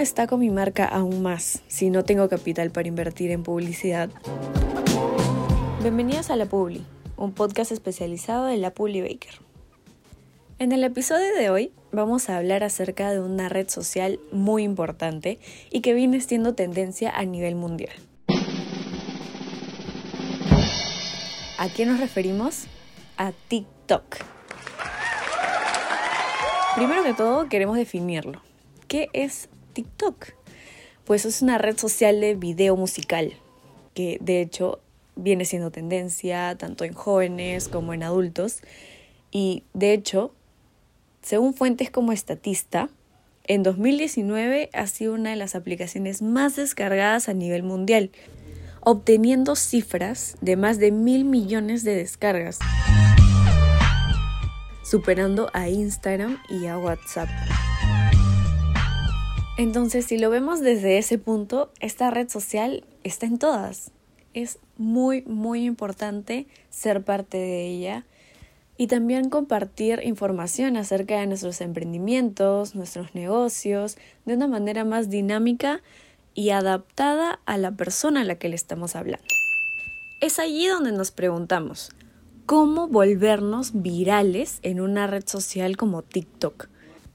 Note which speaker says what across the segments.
Speaker 1: destaco mi marca aún más si no tengo capital para invertir en publicidad? Bienvenidos a La Publi, un podcast especializado de La Publi Baker. En el episodio de hoy vamos a hablar acerca de una red social muy importante y que viene siendo tendencia a nivel mundial. ¿A qué nos referimos? A TikTok. Primero que todo, queremos definirlo. ¿Qué es TikTok? Pues es una red social de video musical, que de hecho viene siendo tendencia tanto en jóvenes como en adultos. Y de hecho, según fuentes como Estatista, en 2019 ha sido una de las aplicaciones más descargadas a nivel mundial, obteniendo cifras de más de mil millones de descargas, superando a Instagram y a WhatsApp. Entonces, si lo vemos desde ese punto, esta red social está en todas. Es muy, muy importante ser parte de ella y también compartir información acerca de nuestros emprendimientos, nuestros negocios, de una manera más dinámica y adaptada a la persona a la que le estamos hablando. Es allí donde nos preguntamos, ¿cómo volvernos virales en una red social como TikTok?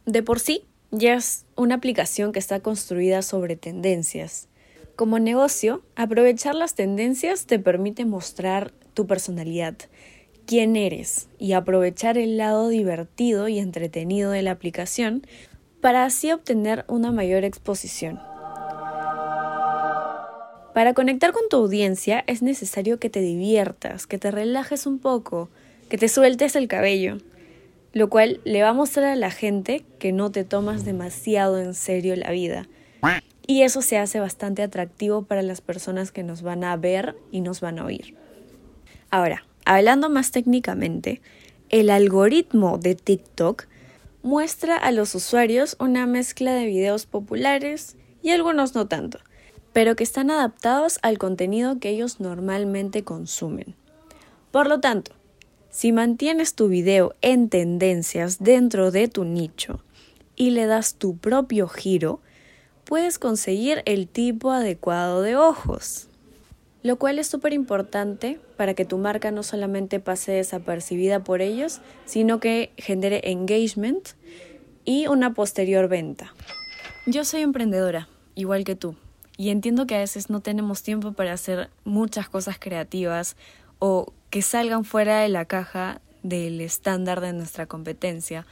Speaker 1: De por sí, ya es una aplicación que está construida sobre tendencias. Como negocio, aprovechar las tendencias te permite mostrar tu personalidad, quién eres y aprovechar el lado divertido y entretenido de la aplicación para así obtener una mayor exposición. Para conectar con tu audiencia es necesario que te diviertas, que te relajes un poco, que te sueltes el cabello, lo cual le va a mostrar a la gente que no te tomas demasiado en serio la vida. Y eso se hace bastante atractivo para las personas que nos van a ver y nos van a oír. Ahora, hablando más técnicamente, el algoritmo de TikTok muestra a los usuarios una mezcla de videos populares y algunos no tanto pero que están adaptados al contenido que ellos normalmente consumen. Por lo tanto, si mantienes tu video en tendencias dentro de tu nicho y le das tu propio giro, puedes conseguir el tipo adecuado de ojos. Lo cual es súper importante para que tu marca no solamente pase desapercibida por ellos, sino que genere engagement y una posterior venta. Yo soy emprendedora, igual que tú. Y entiendo que a veces no tenemos tiempo para hacer muchas cosas creativas o que salgan fuera de la caja del estándar de nuestra competencia,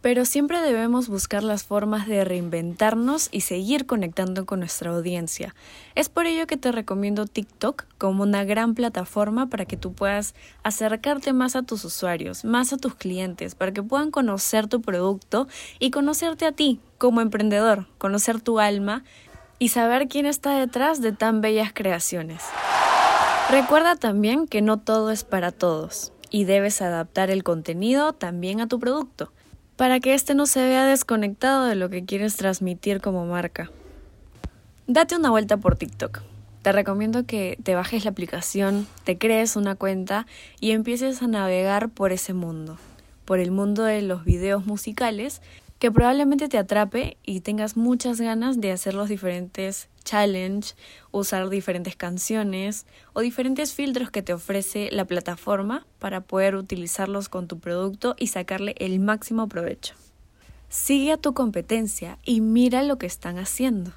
Speaker 1: pero siempre debemos buscar las formas de reinventarnos y seguir conectando con nuestra audiencia. Es por ello que te recomiendo TikTok como una gran plataforma para que tú puedas acercarte más a tus usuarios, más a tus clientes, para que puedan conocer tu producto y conocerte a ti como emprendedor, conocer tu alma y saber quién está detrás de tan bellas creaciones. Recuerda también que no todo es para todos y debes adaptar el contenido también a tu producto, para que éste no se vea desconectado de lo que quieres transmitir como marca. Date una vuelta por TikTok. Te recomiendo que te bajes la aplicación, te crees una cuenta y empieces a navegar por ese mundo, por el mundo de los videos musicales que probablemente te atrape y tengas muchas ganas de hacer los diferentes challenge, usar diferentes canciones o diferentes filtros que te ofrece la plataforma para poder utilizarlos con tu producto y sacarle el máximo provecho. Sigue a tu competencia y mira lo que están haciendo.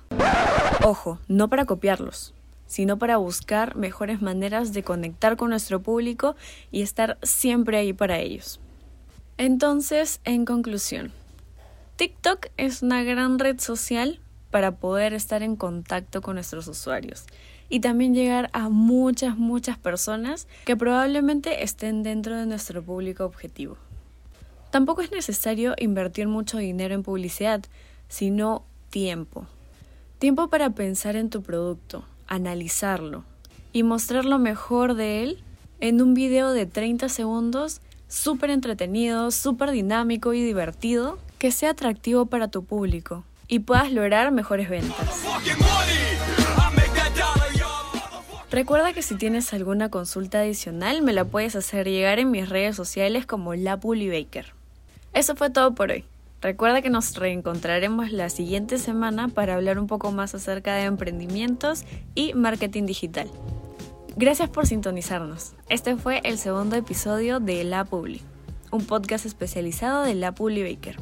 Speaker 1: Ojo, no para copiarlos, sino para buscar mejores maneras de conectar con nuestro público y estar siempre ahí para ellos. Entonces, en conclusión, TikTok es una gran red social para poder estar en contacto con nuestros usuarios y también llegar a muchas, muchas personas que probablemente estén dentro de nuestro público objetivo. Tampoco es necesario invertir mucho dinero en publicidad, sino tiempo. Tiempo para pensar en tu producto, analizarlo y mostrar lo mejor de él en un video de 30 segundos súper entretenido, súper dinámico y divertido que sea atractivo para tu público y puedas lograr mejores ventas. Recuerda que si tienes alguna consulta adicional me la puedes hacer llegar en mis redes sociales como La Baker. Eso fue todo por hoy. Recuerda que nos reencontraremos la siguiente semana para hablar un poco más acerca de emprendimientos y marketing digital. Gracias por sintonizarnos. Este fue el segundo episodio de La Publi, un podcast especializado de La Publi Baker.